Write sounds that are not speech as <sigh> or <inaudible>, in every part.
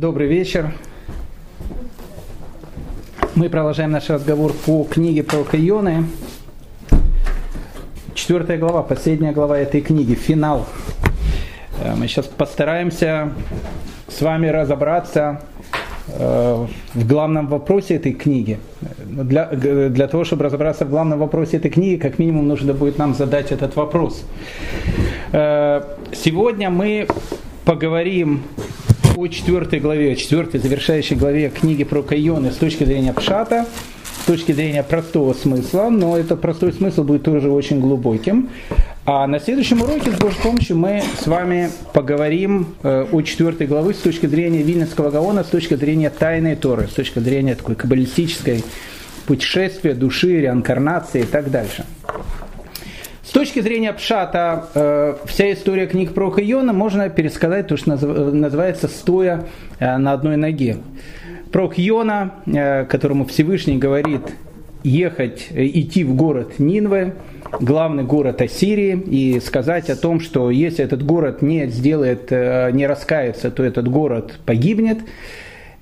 Добрый вечер. Мы продолжаем наш разговор по книге про Ионы. Четвертая глава, последняя глава этой книги, финал. Э, мы сейчас постараемся с вами разобраться э, в главном вопросе этой книги. Для, для того, чтобы разобраться в главном вопросе этой книги, как минимум нужно будет нам задать этот вопрос. Э, сегодня мы поговорим о четвертой главе, четвертой завершающей главе книги про Кайоны с точки зрения Пшата, с точки зрения простого смысла, но этот простой смысл будет тоже очень глубоким. А на следующем уроке, с Божьей помощью, мы с вами поговорим э, о четвертой главы с точки зрения Вильнинского Гаона, с точки зрения тайной Торы, с точки зрения такой каббалистической путешествия, души, реинкарнации и так дальше. С точки зрения Пшата, э, вся история книг про Хайона можно пересказать то, что называется «стоя э, на одной ноге». Про Хьона, э, которому Всевышний говорит ехать, идти в город Нинве, главный город Ассирии, и сказать о том, что если этот город не сделает, не раскается, то этот город погибнет.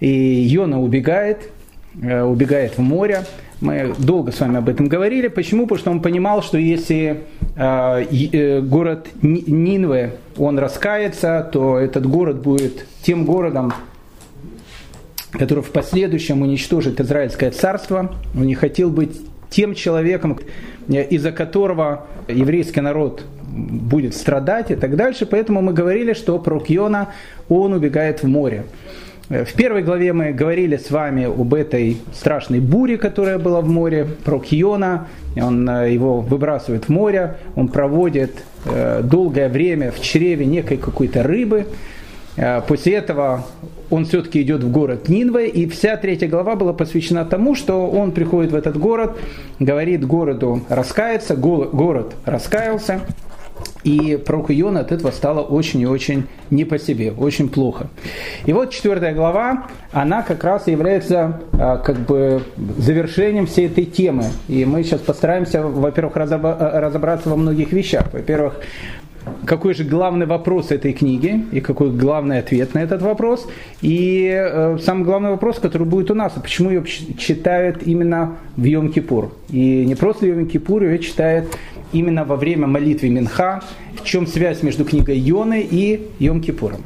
И Йона убегает, убегает в море. Мы долго с вами об этом говорили. Почему? Потому что он понимал, что если э, э, город Нинве, он раскается, то этот город будет тем городом, который в последующем уничтожит Израильское царство. Он не хотел быть тем человеком, из-за которого еврейский народ будет страдать и так дальше. Поэтому мы говорили, что про Кьона он убегает в море. В первой главе мы говорили с вами об этой страшной буре, которая была в море, про Киона. Он э, его выбрасывает в море, он проводит э, долгое время в чреве некой какой-то рыбы. Э, после этого он все-таки идет в город Нинве, и вся третья глава была посвящена тому, что он приходит в этот город, говорит городу раскаяться, город раскаялся, и пророку Йона от этого стало очень и очень не по себе, очень плохо. И вот четвертая глава, она как раз является а, как бы завершением всей этой темы. И мы сейчас постараемся, во-первых, разобраться во многих вещах. Во-первых, какой же главный вопрос этой книги и какой главный ответ на этот вопрос. И э, самый главный вопрос, который будет у нас, а почему ее читают именно в Йом-Кипур. И не просто в Йом-Кипур, ее читают именно во время молитвы Минха, в чем связь между книгой Йоны и Йом-Кипуром.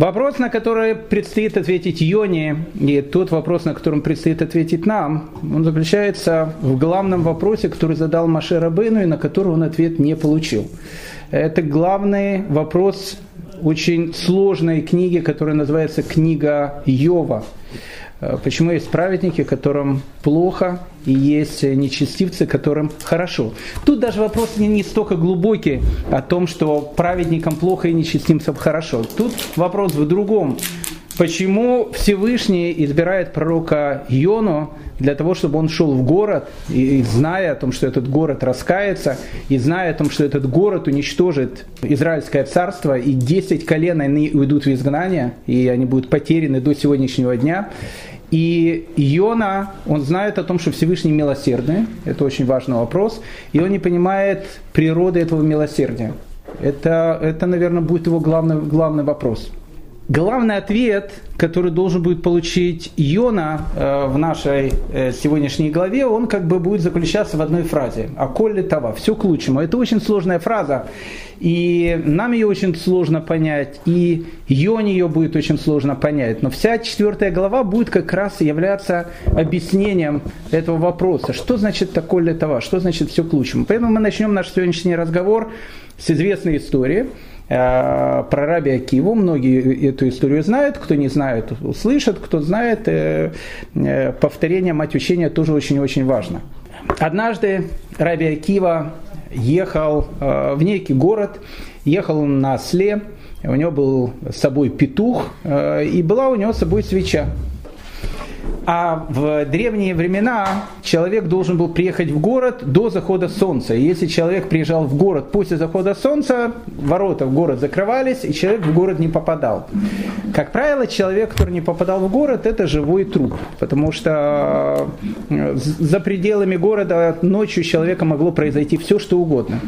Вопрос, на который предстоит ответить Йоне, и тот вопрос, на котором предстоит ответить нам, он заключается в главном вопросе, который задал Маше Рабыну, и на который он ответ не получил. Это главный вопрос очень сложной книги, которая называется «Книга Йова». Э, почему есть праведники, которым плохо, и есть нечестивцы, которым хорошо. Тут даже вопрос не, не столько глубокий о том, что праведникам плохо и нечестивцам хорошо. Тут вопрос в другом. Почему Всевышний избирает пророка Йону для того, чтобы он шел в город, и, зная о том, что этот город раскается, и зная о том, что этот город уничтожит Израильское царство, и 10 колен они уйдут в изгнание, и они будут потеряны до сегодняшнего дня. И Иона, он знает о том, что Всевышний милосердный, это очень важный вопрос, и он не понимает природы этого милосердия. Это, это наверное, будет его главный, главный вопрос. Главный ответ, который должен будет получить Йона э, в нашей э, сегодняшней главе, он как бы будет заключаться в одной фразе. А коль това, все к лучшему. Это очень сложная фраза, и нам ее очень сложно понять, и Йоне ее будет очень сложно понять. Но вся четвертая глава будет как раз являться объяснением этого вопроса. Что значит такое ли това, что значит все к лучшему. Поэтому мы начнем наш сегодняшний разговор с известной истории – про Раби Акиву. Многие эту историю знают, кто не знает, услышат, кто знает. Э, э, повторение мать учения тоже очень-очень важно. Однажды Раби Акива ехал в некий город, ехал он на осле, у него был с собой петух, и была у него с собой свеча. А в древние времена человек должен был приехать в город до захода солнца. И если человек приезжал в город после захода солнца, ворота в город закрывались, и человек в город не попадал. Как правило, человек, который не попадал в город, это живой труп. Потому что э, за пределами города ночью человека могло произойти все, что угодно.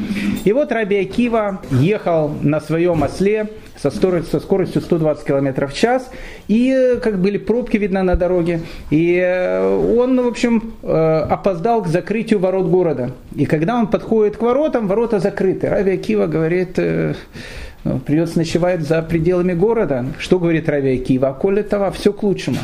И вот Раби Акива ехал на своем осле, со скоростью, со скоростью 120 км в час, и как были пробки видно на дороге, и э, он, в общем, э, опоздал к закрытию ворот города. И когда он подходит к воротам, ворота закрыты. Рави Акива говорит, э, ну, придется ночевать за пределами города. Что говорит Рави Акива? Коли това, все к лучшему.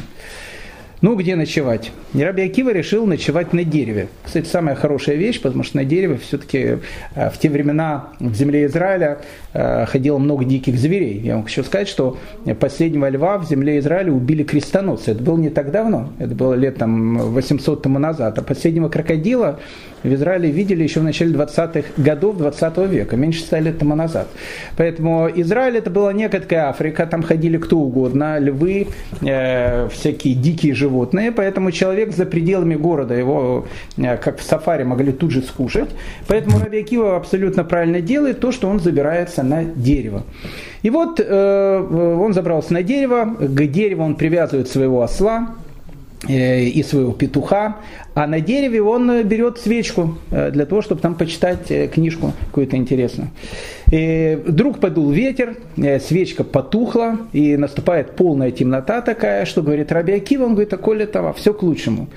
Ну, где ночевать? Раби Акива решил ночевать на дереве. Кстати, самая хорошая вещь, потому что на дереве все-таки в те времена в земле Израиля ходило много диких зверей. Я вам хочу сказать, что последнего льва в земле Израиля убили крестоносцы. Это было не так давно, это было лет там 800 тому назад. А последнего крокодила в Израиле видели еще в начале 20-х годов 20 века, меньше 100 лет тому назад. Поэтому Израиль это была некоторая Африка, там ходили кто угодно, львы, э, всякие дикие животные, поэтому человек за пределами города его, э, как в сафари, могли тут же скушать. Поэтому Раби абсолютно правильно делает то, что он забирается на дерево. И вот э, он забрался на дерево, к дереву он привязывает своего осла, и своего петуха, а на дереве он берет свечку э, для того, чтобы там почитать э, книжку какую-то интересную. И вдруг подул ветер, свечка потухла, и наступает полная темнота такая, что говорит Раби Акива, он говорит, а коли того, все к лучшему.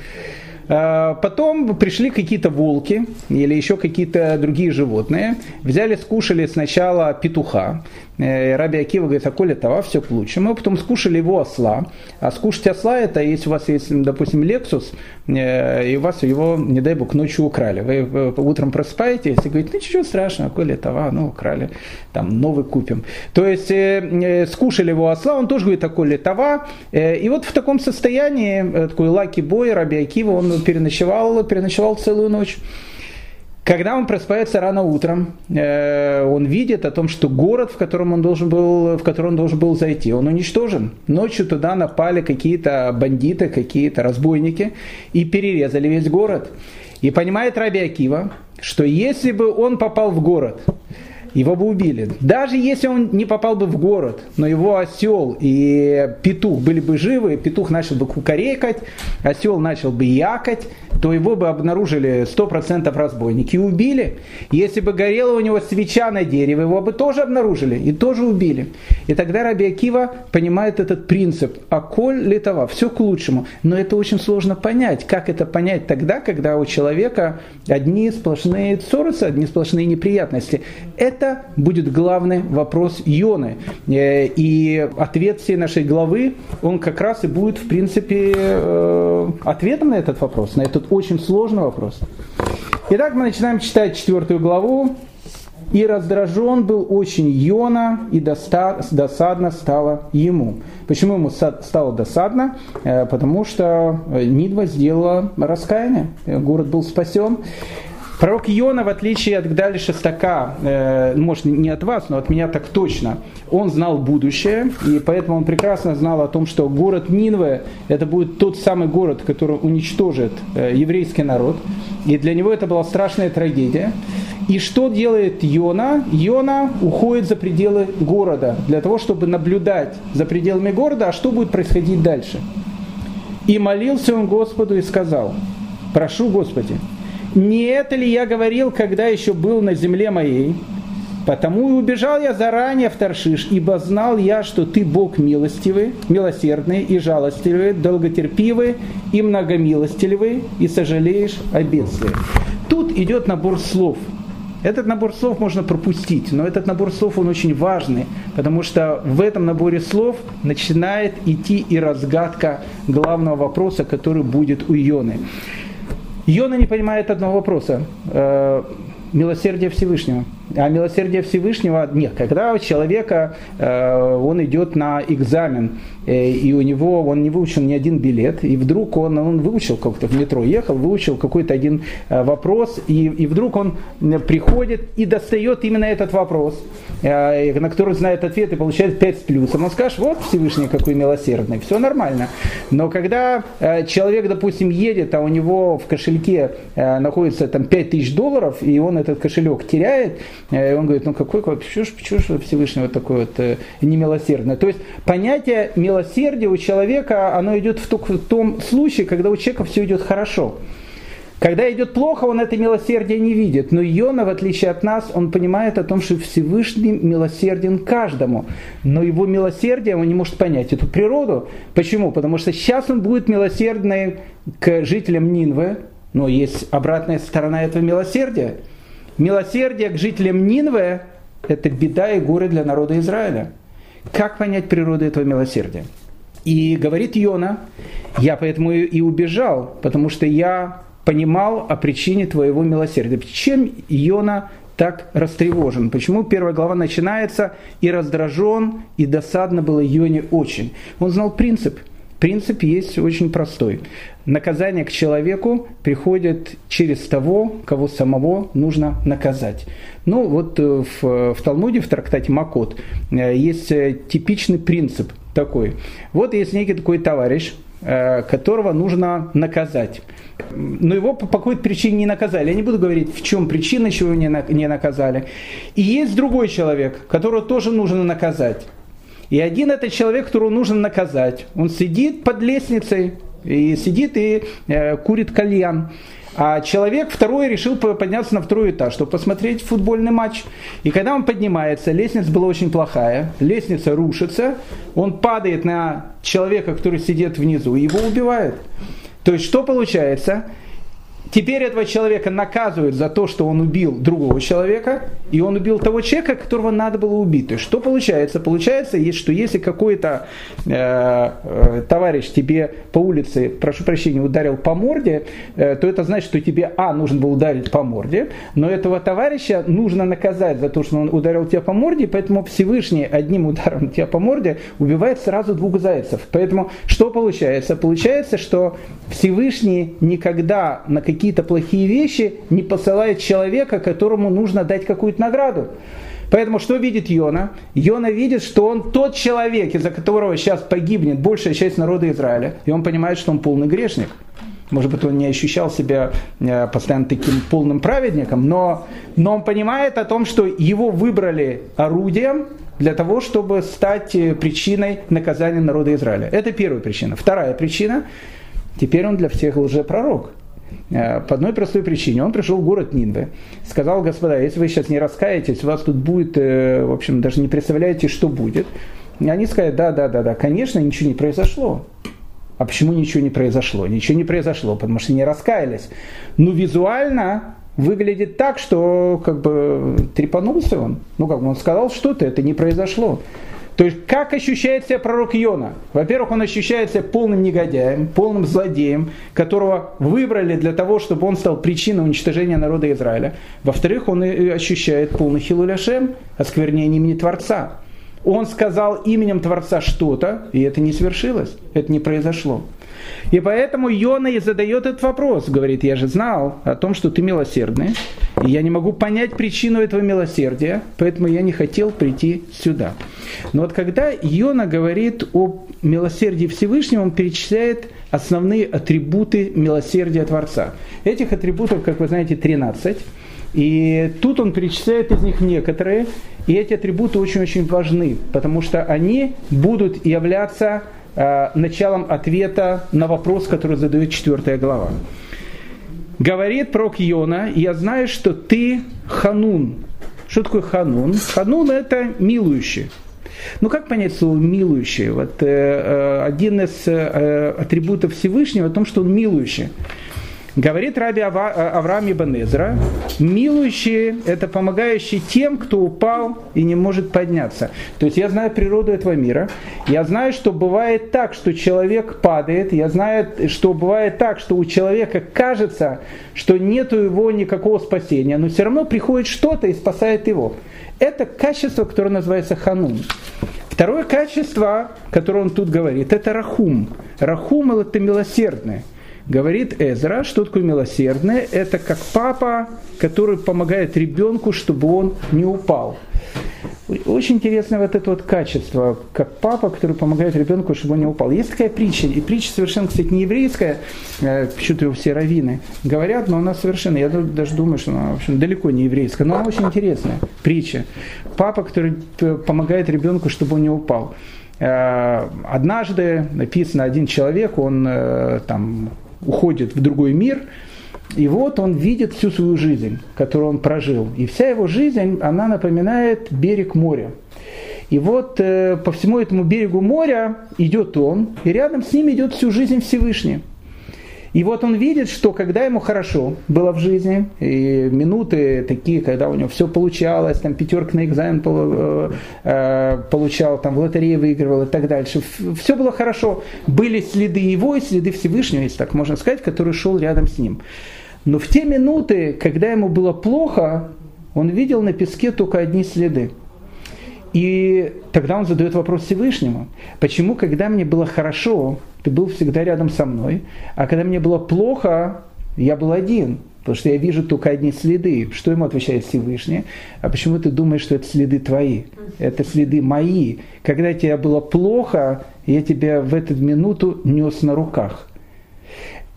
Потом пришли какие-то волки или еще какие-то другие животные, взяли, скушали сначала петуха, Э, Раби Акива говорит, а коли това, все к лучшему. Мы потом скушали его осла. А скушать осла, это если у вас есть, допустим, Lexus, э, и у вас его, не дай бог, ночью украли. Вы утром просыпаетесь и говорите, ну ничего страшного, коли това, ну украли, там новый купим. То есть э, скушали его осла, он тоже говорит, а коли това. И вот в таком состоянии, такой лаки бой, Раби Акива, он переночевал, переночевал целую ночь. Когда он просыпается рано утром, э, он видит о том, что город, в котором он должен был, в который он должен был зайти, он уничтожен. Ночью туда напали какие-то бандиты, какие-то разбойники и перерезали весь город. И понимает Раби Акива, что если бы он попал в город, его бы убили. Даже если он не попал бы в город, но его осел и петух были бы живы, петух начал бы кукарекать, осел начал бы якать, то его бы обнаружили 100% разбойники и убили. Если бы горела у него свеча на дереве, его бы тоже обнаружили и тоже убили. И тогда Раби Акива понимает этот принцип. А коль литова, все к лучшему. Но это очень сложно понять. Как это понять тогда, когда у человека одни сплошные ссоры, одни сплошные неприятности. Это будет главный вопрос Йоны. Э, и ответ всей нашей главы, он как раз и будет, в принципе, э, ответом на этот вопрос, на этот очень сложный вопрос. Итак, мы начинаем читать четвертую главу. И раздражен был очень Йона, и досадно стало ему. Почему ему стало досадно? Э, потому что Нидва сделала раскаяние. Город был спасен. Пророк Иона, в отличие от Гдали Шестака, э, может не от вас, но от меня так точно, он знал будущее, и поэтому он прекрасно знал о том, что город Нинве это будет тот самый город, который уничтожит э, еврейский народ. И для него это была страшная трагедия. И что делает Йона? Йона уходит за пределы города для того, чтобы наблюдать за пределами города, а что будет происходить дальше. И молился он Господу и сказал, прошу Господи, не это ли я говорил, когда еще был на земле моей? Потому и убежал я заранее в Таршиш, ибо знал я, что ты Бог милостивый, милосердный и жалостливый, долготерпивый и многомилостивый, и сожалеешь о бедствии. Тут идет набор слов. Этот набор слов можно пропустить, но этот набор слов, он очень важный, потому что в этом наборе слов начинает идти и разгадка главного вопроса, который будет у Ионы. Йона не понимает одного вопроса. Э, милосердие Всевышнего. А милосердие Всевышнего, нет, когда у человека, э, он идет на экзамен, и у него, он не выучил ни один билет, и вдруг он, он выучил как-то в метро, ехал, выучил какой-то один э, вопрос, и, и вдруг он приходит и достает именно этот вопрос, на который знает ответ и получает 5 с плюсом. Он скажет, вот Всевышний какой милосердный, все нормально. Но когда человек, допустим, едет, а у него в кошельке находится там 5 тысяч долларов, и он этот кошелек теряет, и он говорит, ну какой, почему, почему Всевышний вот такой вот немилосердный? То есть понятие милосердия у человека, оно идет в том случае, когда у человека все идет хорошо. Когда идет плохо, он это милосердие не видит. Но Йона, в отличие от нас, он понимает о том, что Всевышний милосерден каждому. Но его милосердие он не может понять эту природу. Почему? Потому что сейчас он будет милосердный к жителям Нинвы, но есть обратная сторона этого милосердия. Милосердие к жителям Нинвы – это беда и горе для народа Израиля. Как понять природу этого милосердия? И говорит Йона, я поэтому и убежал, потому что я понимал о причине твоего милосердия. Чем Йона так растревожен? Почему первая глава начинается и раздражен, и досадно было Йоне очень? Он знал принцип. Принцип есть очень простой. Наказание к человеку приходит через того, кого самого нужно наказать. Ну вот э, в, в Талмуде, в трактате Макот, э, есть э, типичный принцип такой. Вот есть некий такой товарищ, которого нужно наказать. Но его по какой-то причине не наказали. Я не буду говорить, в чем причина, чего не наказали. И есть другой человек, которого тоже нужно наказать. И один этот человек, которого нужно наказать, он сидит под лестницей, и сидит и э, курит кальян. А человек второй решил подняться на второй этаж, чтобы посмотреть футбольный матч. И когда он поднимается, лестница была очень плохая, лестница рушится, он падает на человека, который сидит внизу, и его убивают. То есть что получается? Теперь этого человека наказывают за то, что он убил другого человека, и он убил того человека, которого надо было убить. То есть что получается? Получается, что если какой-то э, э, товарищ тебе по улице, прошу прощения, ударил по морде, э, то это значит, что тебе, а, нужно было ударить по морде, но этого товарища нужно наказать за то, что он ударил тебя по морде, поэтому Всевышний одним ударом тебя по морде убивает сразу двух зайцев. Поэтому что получается? Получается, что Всевышний никогда на какие какие-то плохие вещи, не посылает человека, которому нужно дать какую-то награду. Поэтому что видит Йона? Йона видит, что он тот человек, из-за которого сейчас погибнет большая часть народа Израиля, и он понимает, что он полный грешник. Может быть, он не ощущал себя э, постоянно таким полным праведником, но, но он понимает о том, что его выбрали орудием для того, чтобы стать э, причиной наказания народа Израиля. Это первая причина. Вторая причина, теперь он для всех лжепророк. Э, по одной простой причине. Он пришел в город Нинве, сказал, господа, если вы сейчас не раскаетесь, у вас тут будет, э, в общем, даже не представляете, что будет. И они сказали, да, да, да, да, конечно, ничего не произошло. А почему ничего не произошло? Ничего не произошло, потому что не раскаялись. Но визуально выглядит так, что как бы трепанулся он. Ну, как бы он сказал что-то, это не произошло. То есть, как ощущает себя пророк Йона? Во-первых, он ощущает себя полным негодяем, полным злодеем, которого выбрали для того, чтобы он стал причиной уничтожения народа Израиля. Во-вторых, он ощущает полный хилуляшем, осквернение имени Творца. Он сказал именем Творца что-то, и это не свершилось, это не произошло. И поэтому Йона и задает этот вопрос. Говорит, я же знал о том, что ты милосердный. И я не могу понять причину этого милосердия, поэтому я не хотел прийти сюда. Но вот когда Йона говорит о милосердии Всевышнего, он перечисляет основные атрибуты милосердия Творца. Этих атрибутов, как вы знаете, 13. И тут он перечисляет из них некоторые, и эти атрибуты очень-очень важны, потому что они будут являться Э, началом ответа на вопрос, который задает четвертая глава. Говорит про Йона, я знаю, что ты ханун. Что такое ханун? Ханун это милующий. Ну как понять слово милующий? Вот э, э один из э, атрибутов Всевышнего о том, что он милующий. Говорит Раби Авраам Ибн Эзра, милующие – это помогающие тем, кто упал и не может подняться. То есть я знаю природу этого мира, я знаю, что бывает так, что человек падает, я знаю, что бывает так, что у человека кажется, что нет у его никакого спасения, но все равно приходит что-то и спасает его. Это качество, которое называется ханун. Второе качество, которое он тут говорит, это рахум. Рахум – это милосердное. Говорит Эзра, что такое милосердное? Это как папа, который помогает ребенку, чтобы он не упал. Очень интересно вот это вот качество, как папа, который помогает ребенку, чтобы он не упал. Есть такая притча, и притча совершенно, кстати, не еврейская, э, почему-то его все раввины говорят, но она совершенно, я даже думаю, что она, в общем, далеко не еврейская, но она очень интересная, притча. Папа, который помогает ребенку, чтобы он не упал. Э, однажды написано, один человек, он э, там уходит в другой мир, и вот он видит всю свою жизнь, которую он прожил. И вся его жизнь, она напоминает берег моря. И вот э, по всему этому берегу моря идет он, и рядом с ним идет всю жизнь Всевышний. И вот он видит, что когда ему хорошо было в жизни, и минуты такие, когда у него все получалось, там пятерка на экзамен э, э, получал, там в лотерее выигрывал и так дальше, все было хорошо. Были следы его и следы Всевышнего, если так можно сказать, который шел рядом с ним. Но в те минуты, когда ему было плохо, он видел на песке только одни следы. И тогда он задает вопрос Всевышнему. Почему, когда мне было хорошо, ты был всегда рядом со мной, а когда мне было плохо, я был один? Потому что я вижу только одни следы. Что ему отвечает Всевышний? А почему ты думаешь, что это следы твои? Это следы мои. Когда тебе было плохо, я тебя в эту минуту нес на руках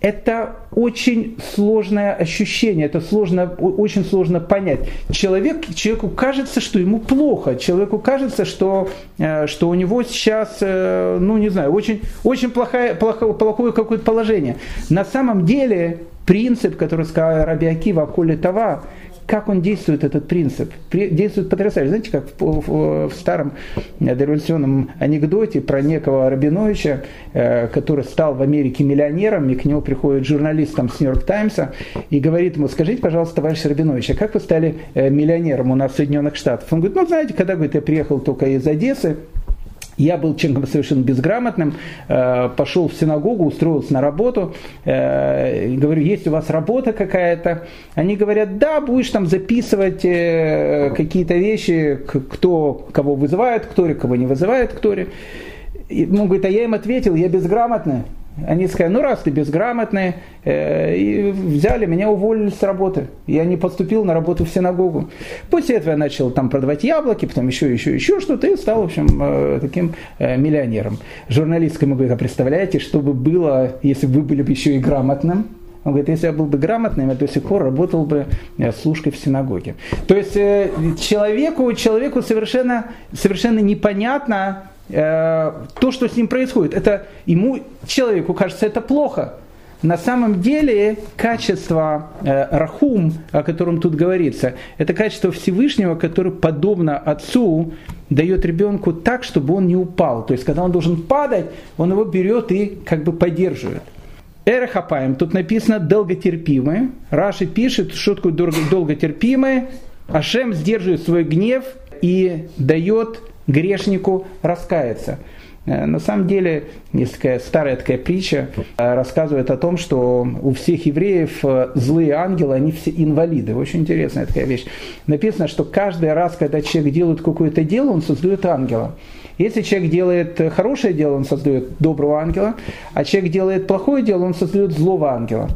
это очень сложное ощущение, это сложно, очень сложно понять. Человек, человеку кажется, что ему плохо, человеку кажется, что, э, что у него сейчас, э, ну не знаю, очень, очень плохое, плохое, плохое какое-то положение. На самом деле принцип, который сказал Раби Акива Коли Това, как он действует, этот принцип? Действует потрясающе. Знаете, как в, в, в старом дореволюционном анекдоте про некого Рабиновича, э, который стал в Америке миллионером, и к нему приходит журналист там, с Нью-Йорк Таймса и говорит ему, скажите, пожалуйста, товарищ Рабинович, а как вы стали э, миллионером у нас в Соединенных Штатах? Он говорит, ну, знаете, когда говорит, я приехал только из Одессы, я был человеком совершенно безграмотным, э, пошел в синагогу, устроился на работу, э, говорю, есть у вас работа какая-то? Они говорят, да, будешь там записывать э, какие-то вещи, кто кого вызывает, кто кого не вызывает, кто. И, он говорит, а я им ответил, я безграмотный. Они сказали, ну раз ты безграмотный, э, и взяли, меня уволили с работы. Я не поступил на работу в синагогу. После этого я начал там продавать яблоки, потом еще, еще, еще что-то, и стал, в общем, э, таким э, миллионером. Журналистка ему говорит, а представляете, что бы было, если бы вы были бы еще и грамотным? Он говорит, если я был бы грамотным, я до сих пор работал бы э, служкой в синагоге. То есть э, человеку, человеку совершенно, совершенно непонятно, то, что с ним происходит. Это ему, человеку кажется, это плохо. На самом деле качество э, рахум, о котором тут говорится, это качество Всевышнего, которое подобно отцу дает ребенку так, чтобы он не упал. То есть, когда он должен падать, он его берет и как бы поддерживает. Эрахапаем, тут написано долготерпимые. Раши пишет, такое долготерпимые. Ашем сдерживает свой гнев и дает грешнику раскаяться. Э, на самом деле, есть такая старая такая притча, э, рассказывает о том, что у всех евреев э, злые ангелы, они все инвалиды. Очень интересная такая вещь. Написано, что каждый раз, когда человек делает какое-то дело, он создает ангела. Если человек делает хорошее дело, он создает доброго ангела, а человек делает плохое дело, он создает злого ангела.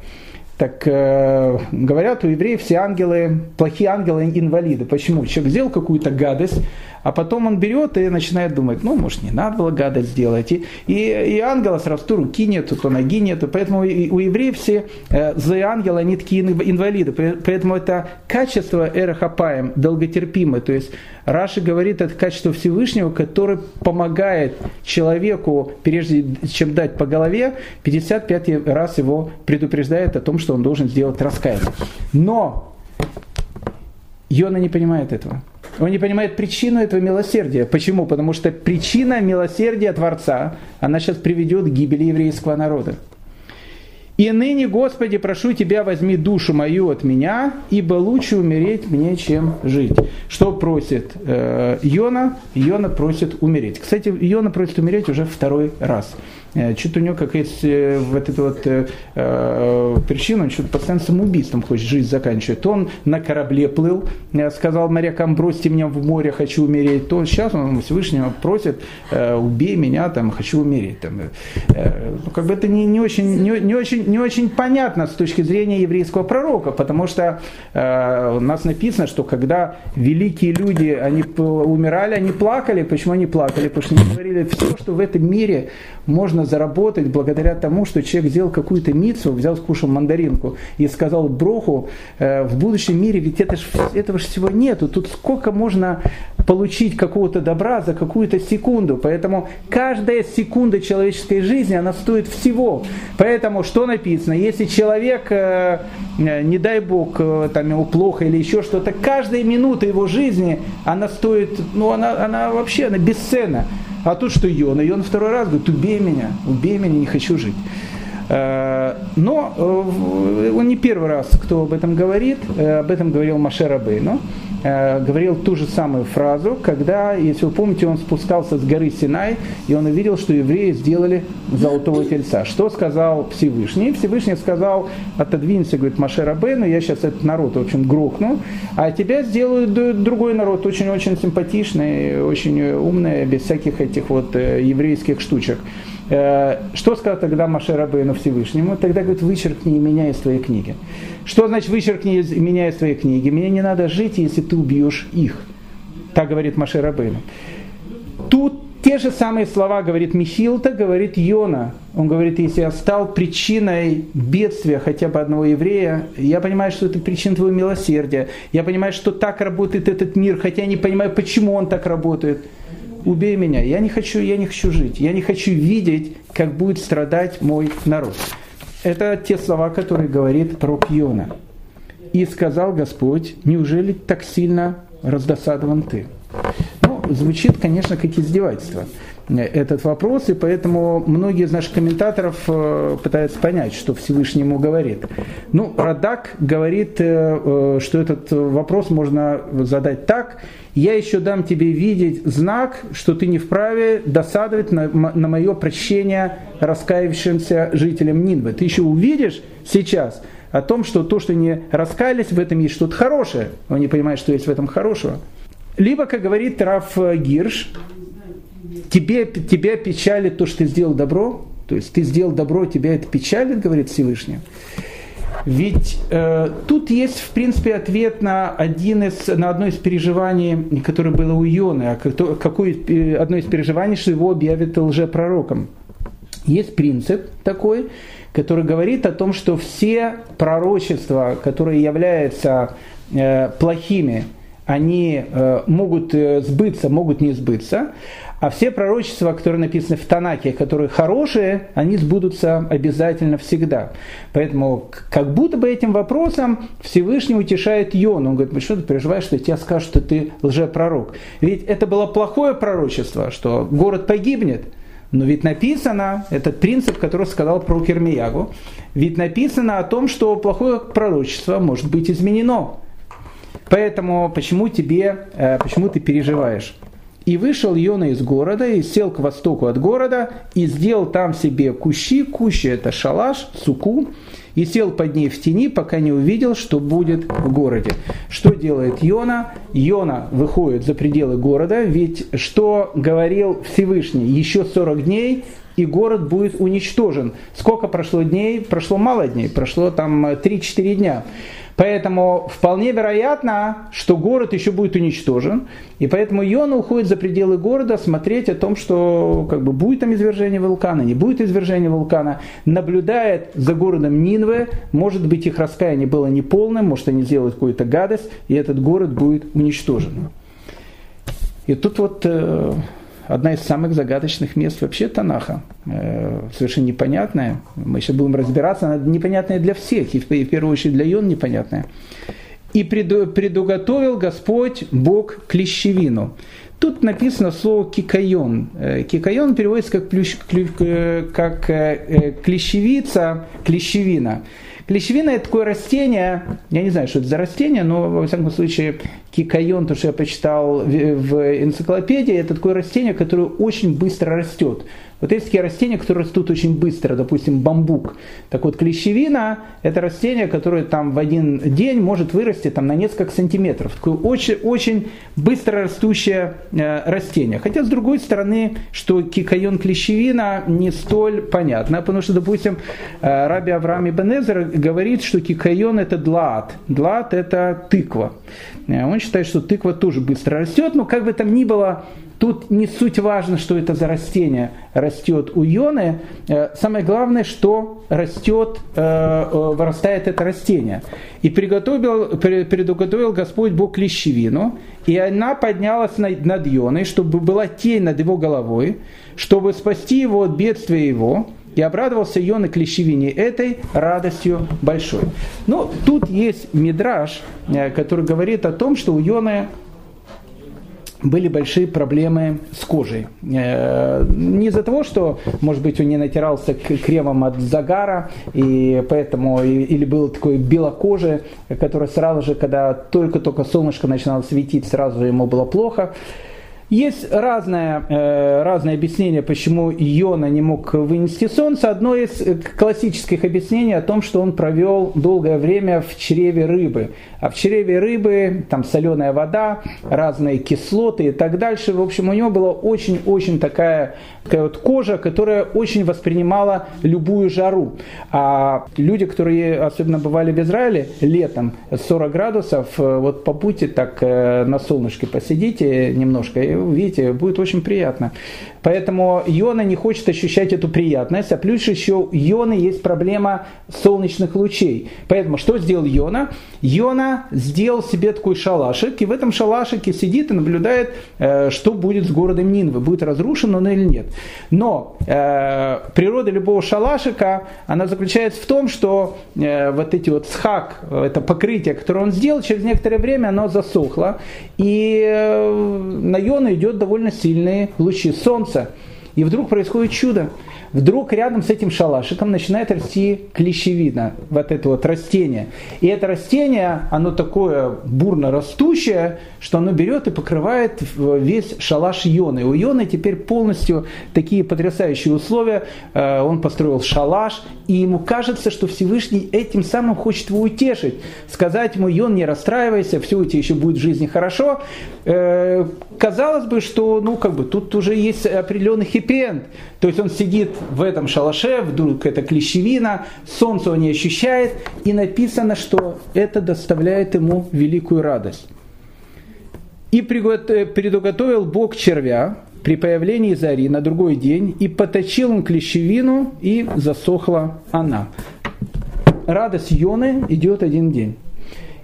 Так э, говорят, у евреев все ангелы, плохие ангелы инвалиды. Почему? Человек сделал какую-то гадость, а потом он берет и начинает думать, ну, может, не надо было гадость сделать. И, и, и ангела сразу то руки нету, то ноги нету. Поэтому у евреев все э, злые ангелы, они такие инвалиды. Поэтому это качество эрахапаем, долготерпимое. То есть Раши говорит, это качество Всевышнего, которое помогает человеку, прежде чем дать по голове, 55 раз его предупреждает о том, что он должен сделать раскаяние. Но Йона не понимает этого. Он не понимает причину этого милосердия. Почему? Потому что причина милосердия Творца, она сейчас приведет к гибели еврейского народа. И ныне, Господи, прошу Тебя, возьми душу мою от меня, ибо лучше умереть мне, чем жить. Что просит э, Йона? Йона просит умереть. Кстати, Йона просит умереть уже второй раз. Э, что-то у него какая-то э, вот эта вот э, э, причина, он что-то постоянно самоубийством хочет жизнь заканчивать. То он на корабле плыл, сказал морякам, бросьте меня в море, хочу умереть. То сейчас он Всевышнего просит, убей меня, там, хочу умереть. Там. Э, ну, как бы это не, не, очень, не, не, очень, не очень понятно с точки зрения еврейского пророка, потому что э, у нас написано, что когда великие люди, они умирали, они плакали. Почему они плакали? Потому что они говорили, все, что в этом мире можно заработать благодаря тому, что человек сделал какую-то мицу, взял, скушал мандаринку и сказал броху, э, в будущем мире ведь это ж, этого же всего нету. Тут сколько можно получить какого-то добра за какую-то секунду. Поэтому каждая секунда человеческой жизни, она стоит всего. Поэтому что написано? Если человек, э, э, не дай бог, там ему плохо или еще что-то, каждая минута его жизни, она стоит, ну она, она вообще, она бесценна. А тут что Йона? Йона второй раз говорит, убей меня, убей меня, не хочу жить. Э, но э, он не первый раз, кто об этом говорит, э, об этом говорил Машер Бейну, говорил ту же самую фразу, когда, если вы помните, он спускался с горы Синай, и он увидел, что евреи сделали золотого тельца. Что сказал Всевышний? Всевышний сказал, отодвинься, говорит, Машер Бейну, я сейчас этот народ, в общем, грохну, а тебя сделают другой народ, очень-очень симпатичный, очень умный, без всяких этих вот еврейских штучек. Э, что сказал тогда Маше Рабейну Всевышнему? Тогда говорит, вычеркни меня из твоей книги. Что значит вычеркни меня из твоей книги? Мне не надо жить, если ты убьешь их. Так говорит Маше Рабейну. Тут те же самые слова говорит Михилта, говорит Йона. Он говорит, если я стал причиной бедствия хотя бы одного еврея, я понимаю, что это причина твоего милосердия. Я понимаю, что так работает этот мир, хотя я не понимаю, почему он так работает убей меня, я не хочу, я не хочу жить, я не хочу видеть, как будет страдать мой народ. Это те слова, которые говорит пророк Йона. И сказал Господь, неужели так сильно раздосадован ты? Ну, звучит, конечно, как издевательство этот вопрос, и поэтому многие из наших комментаторов э, пытаются понять, что Всевышний ему говорит. Ну, Радак говорит, э, э, что этот вопрос можно задать так, я еще дам тебе видеть знак, что ты не вправе досадовать на, на мое прощение раскаявшимся жителям Нинвы. Ты еще увидишь сейчас о том, что то, что не раскаялись, в этом есть что-то хорошее. Он не понимает, что есть в этом хорошего. Либо, как говорит Раф Гирш, тебе, тебя печалит то, что ты сделал добро, то есть ты сделал добро, тебя это печалит, говорит Всевышний. Ведь э, тут есть, в принципе, ответ на, один из, на одно из переживаний, которое было у Ионы, а какое э, одно из переживаний, что его объявят лжепророком. Есть принцип такой, который говорит о том, что все пророчества, которые являются э, плохими, они э, могут э, сбыться, могут не сбыться. А все пророчества, которые написаны в Танаке, которые хорошие, они сбудутся обязательно всегда. Поэтому как будто бы этим вопросом Всевышний утешает Йон. Он говорит, что ты переживаешь, что тебе скажут, что ты лжепророк. Ведь это было плохое пророчество, что город погибнет. Но ведь написано, этот принцип, который сказал про Кермиягу, ведь написано о том, что плохое пророчество может быть изменено. Поэтому почему тебе, э, почему ты переживаешь? И вышел Йона из города, и сел к востоку от города, и сделал там себе кущи, кущи это шалаш, суку, и сел под ней в тени, пока не увидел, что будет в городе. Что делает Йона? Йона выходит за пределы города, ведь что говорил Всевышний, еще 40 дней, и город будет уничтожен. Сколько прошло дней? Прошло мало дней, прошло там 3-4 дня. Поэтому вполне вероятно, что город еще будет уничтожен. И поэтому Йона уходит за пределы города смотреть о том, что как бы, будет там извержение вулкана, не будет извержения вулкана. Наблюдает за городом Нинве. Может быть, их раскаяние было неполным, может, они сделают какую-то гадость, и этот город будет уничтожен. И тут вот э, одна из самых загадочных мест вообще Танаха. Э, совершенно непонятная. Мы сейчас будем разбираться, она непонятная для всех, и в первую очередь для Йон непонятная. И предуготовил Господь Бог клещевину. Тут написано слово кикайон. Э, кикайон переводится как, плющ, как клещевица, клещевина. Клещевина это такое растение, я не знаю, что это за растение, но во всяком случае кикайон, то, что я почитал в энциклопедии, это такое растение, которое очень быстро растет. Вот есть такие растения, которые растут очень быстро, допустим, бамбук. Так вот, клещевина – это растение, которое там в один день может вырасти там, на несколько сантиметров. Такое очень, очень быстро растущее э, растение. Хотя, с другой стороны, что кикайон клещевина не столь понятно, потому что, допустим, э, Раби Авраам Ибн говорит, что кикайон – это длаат. Длаат – это тыква. Э, он считает, что тыква тоже быстро растет, но как бы там ни было, Тут не суть важно, что это за растение растет у Йоны. Э, самое главное, что растет, э, э, вырастает это растение. И приготовил, предуготовил Господь Бог клещевину, и она поднялась над Йоной, чтобы была тень над его головой, чтобы спасти его от бедствия его. И обрадовался Йона клещевине этой радостью большой. Но тут есть мидраж, который говорит о том, что у Йоны были большие проблемы с кожей. Э, не из-за того, что, может быть, он не натирался кремом от загара, и поэтому, или был такой белокожий, который сразу же, когда только-только солнышко начинало светить, сразу ему было плохо. Есть разное, э, разное объяснение, почему Иона не мог вынести солнце. Одно из классических объяснений о том, что он провел долгое время в чреве рыбы. А в чреве рыбы там соленая вода, разные кислоты и так дальше. В общем, у него была очень-очень такая, такая вот кожа, которая очень воспринимала любую жару. А люди, которые особенно бывали в Израиле летом, 40 градусов, э, вот по пути так э, на солнышке посидите немножко, видите, будет очень приятно. Поэтому Йона не хочет ощущать эту приятность, а плюс еще у Йоны есть проблема солнечных лучей. Поэтому что сделал Йона? Йона сделал себе такой шалашик, и в этом шалашике сидит и наблюдает, э, что будет с городом Нинвы, будет разрушен он или нет. Но э, природа любого шалашика, она заключается в том, что э, вот эти вот схак, это покрытие, которое он сделал, через некоторое время оно засохло, и э, на Йона идет довольно сильные лучи солнца. И вдруг происходит чудо. Вдруг рядом с этим шалашиком начинает расти клещевина, вот это вот растение. И это растение, оно такое бурно растущее, что оно берет и покрывает весь шалаш Йоны. У Йоны теперь полностью такие потрясающие условия. Э, он построил шалаш, и ему кажется, что Всевышний этим самым хочет его утешить. Сказать ему, Йон, не расстраивайся, все у тебя еще будет в жизни хорошо. Э, казалось бы, что ну, как бы, тут уже есть определенный хиппи То есть он сидит в этом шалаше, вдруг это клещевина, солнце он не ощущает, и написано, что это доставляет ему великую радость. И предуготовил Бог червя при появлении зари на другой день, и поточил он клещевину, и засохла она. Радость Йоны идет один день.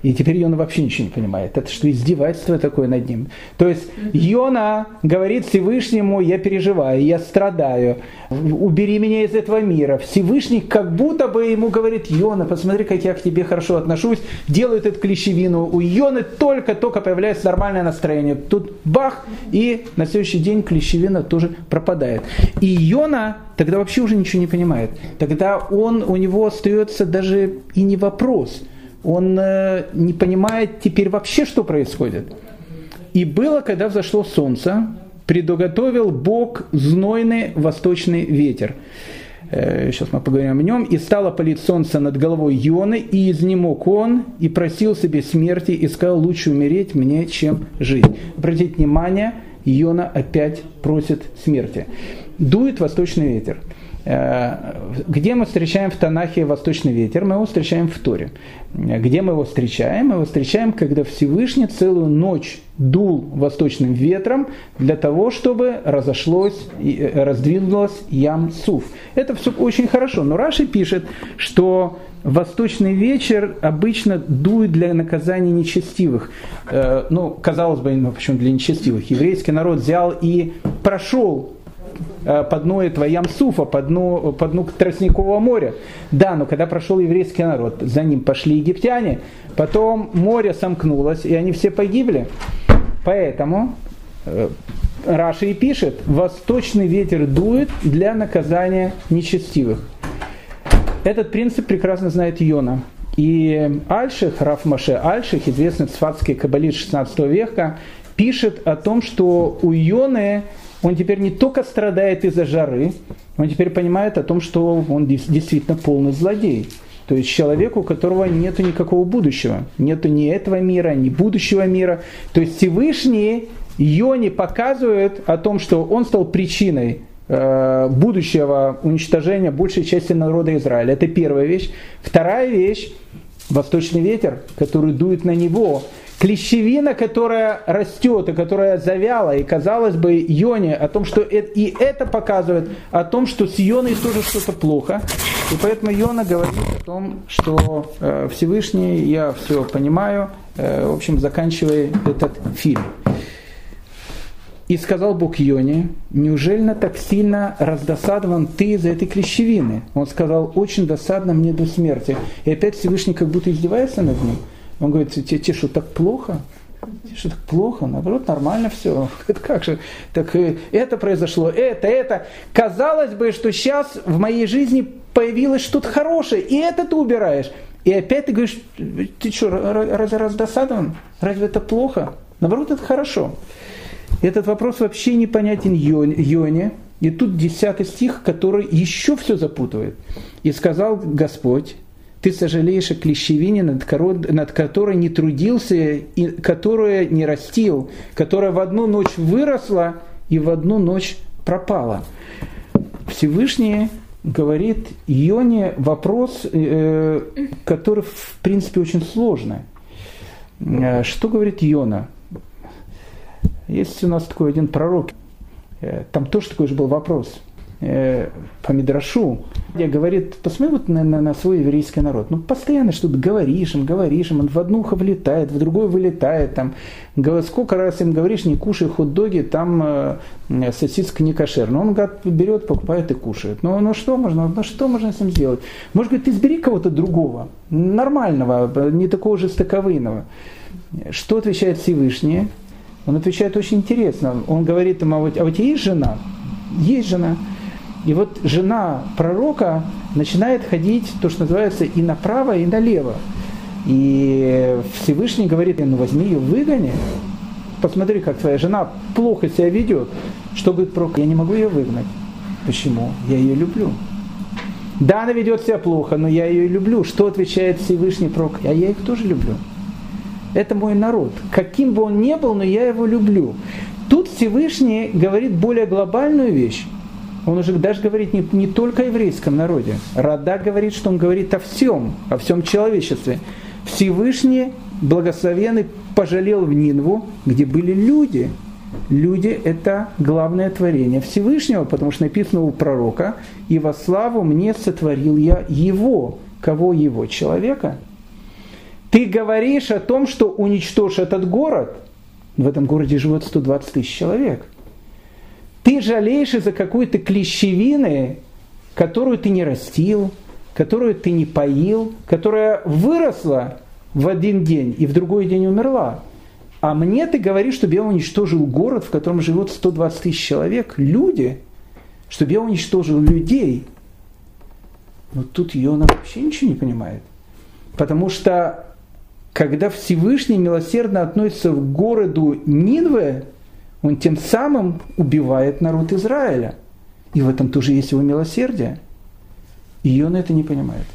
И теперь Йона вообще ничего не понимает. Это что, издевательство такое над ним? То есть Йона говорит Всевышнему, я переживаю, я страдаю, убери меня из этого мира. Всевышний как будто бы ему говорит, Йона, посмотри, как я к тебе хорошо отношусь, делает эту клещевину. У Йоны только-только появляется нормальное настроение. Тут бах, и на следующий день клещевина тоже пропадает. И Йона тогда вообще уже ничего не понимает. Тогда он, у него остается даже и не вопрос – он э, не понимает теперь вообще, что происходит. И было, когда взошло солнце, предуготовил Бог знойный восточный ветер. Э, сейчас мы поговорим о нем. «И стало палить солнце над головой Йоны, и изнемог он, и просил себе смерти, и сказал, лучше умереть мне, чем жить». Обратите внимание, Йона опять просит смерти. Дует восточный ветер. Э, где мы встречаем в Танахе восточный ветер? Мы его встречаем в Торе. Где мы его встречаем? Мы его встречаем, когда Всевышний целую ночь дул восточным ветром для того, чтобы разошлось, э, раздвинулось ям суф. Это все очень хорошо. Но Раши пишет, что восточный вечер обычно дует для наказания нечестивых. Э, ну, казалось бы, ну, почему для нечестивых? Еврейский народ взял и прошел Э, по дну этого Ямсуфа, по дну, по дну Тростникового моря. Да, но когда прошел еврейский народ, за ним пошли египтяне, потом море сомкнулось, и они все погибли. Поэтому Э, Раши и пишет, восточный ветер дует для наказания нечестивых. Этот принцип прекрасно знает Йона. И Альших, Раф Маше Альших, известный цфатский каббалист 16 века, пишет о том, что у Йоны он теперь не только страдает из-за жары, он теперь понимает о том, что он действительно полный злодей. То есть человек, у которого нет никакого будущего. Нету ни этого мира, ни будущего мира. То есть Всевышний Йони показывает о том, что он стал причиной э, будущего уничтожения большей части народа Израиля. Это первая вещь. Вторая вещь – восточный ветер, который дует на него. Клещевина, которая растет и которая завяла, и казалось бы, Йоне о том, что это, и это показывает о том, что с Йоной тоже что-то плохо. И поэтому Йона говорит о том, что э, Всевышний, я все понимаю, э, в общем, заканчивая этот фильм. И сказал Бог Йоне, неужели так сильно раздосадован ты из-за этой клещевины? Он сказал, очень досадно мне до смерти. И опять Всевышний как будто издевается над ним. Он говорит, тебе, тебе что, так плохо? Что, так плохо? Наоборот, нормально все. Это как же? Так э, это произошло, это, это. Казалось бы, что сейчас в моей жизни появилось что-то хорошее, и это ты убираешь. И опять ты говоришь, ты что, разве раздосадован? Разве это плохо? Наоборот, это хорошо. Этот вопрос вообще непонятен Йоне. И тут 10 стих, который еще все запутывает. «И сказал Господь, ты сожалеешь о клещевине, над, над которой не трудился, и которая не растил, которая в одну ночь выросла и в одну ночь пропала». Всевышний говорит Ионе вопрос, э, который в принципе очень сложный. Э, что говорит Иона? Есть у нас такой один пророк, э, там тоже такой же был вопрос э, по Мидрашу, где говорит, посмотри вот на, на, на свой еврейский народ. Ну, постоянно что-то говоришь им, говоришь им, он в одно ухо влетает, в другое вылетает. Там, сколько раз им говоришь, не кушай хот-доги, там э, сосиска не кошерная. Он гад, берет, покупает и кушает. Ну, ну что можно, ну что можно с ним сделать? Может быть, ты сбери кого-то другого, нормального, не такого жестоковыйного. Что отвечает Всевышний? Он отвечает очень интересно. Он говорит ему, а вот, а у тебя есть жена? Есть жена. И вот жена пророка начинает ходить, то, что называется, и направо, и налево. И Всевышний говорит, ну возьми ее, выгони. Посмотри, как твоя жена плохо себя ведет. Что говорит пророк? Я не могу ее выгнать. Почему? Я ее люблю. Да, она ведет себя плохо, но я ее люблю. Что отвечает Всевышний пророк? А я их тоже люблю это мой народ. Каким бы он ни был, но я его люблю. Тут Всевышний говорит более глобальную вещь. Он уже даже говорит не, не только о еврейском народе. Рада говорит, что он говорит о всем, о всем человечестве. Всевышний, благословенный, пожалел в Нинву, где были люди. Люди – это главное творение Всевышнего, потому что написано у пророка, «И во славу мне сотворил я его». Кого его? Человека – ты говоришь о том, что уничтожь этот город. В этом городе живет 120 тысяч человек. Ты жалеешь из-за какой-то клещевины, которую ты не растил, которую ты не поил, которая выросла в один день и в другой день умерла. А мне ты говоришь, чтобы я уничтожил город, в котором живет 120 тысяч человек, люди, чтобы я уничтожил людей. Но тут Йона вообще ничего не понимает. Потому что когда Всевышний милосердно относится к городу Нинве, он тем самым убивает народ Израиля. И в этом тоже есть его милосердие. И он это не понимает.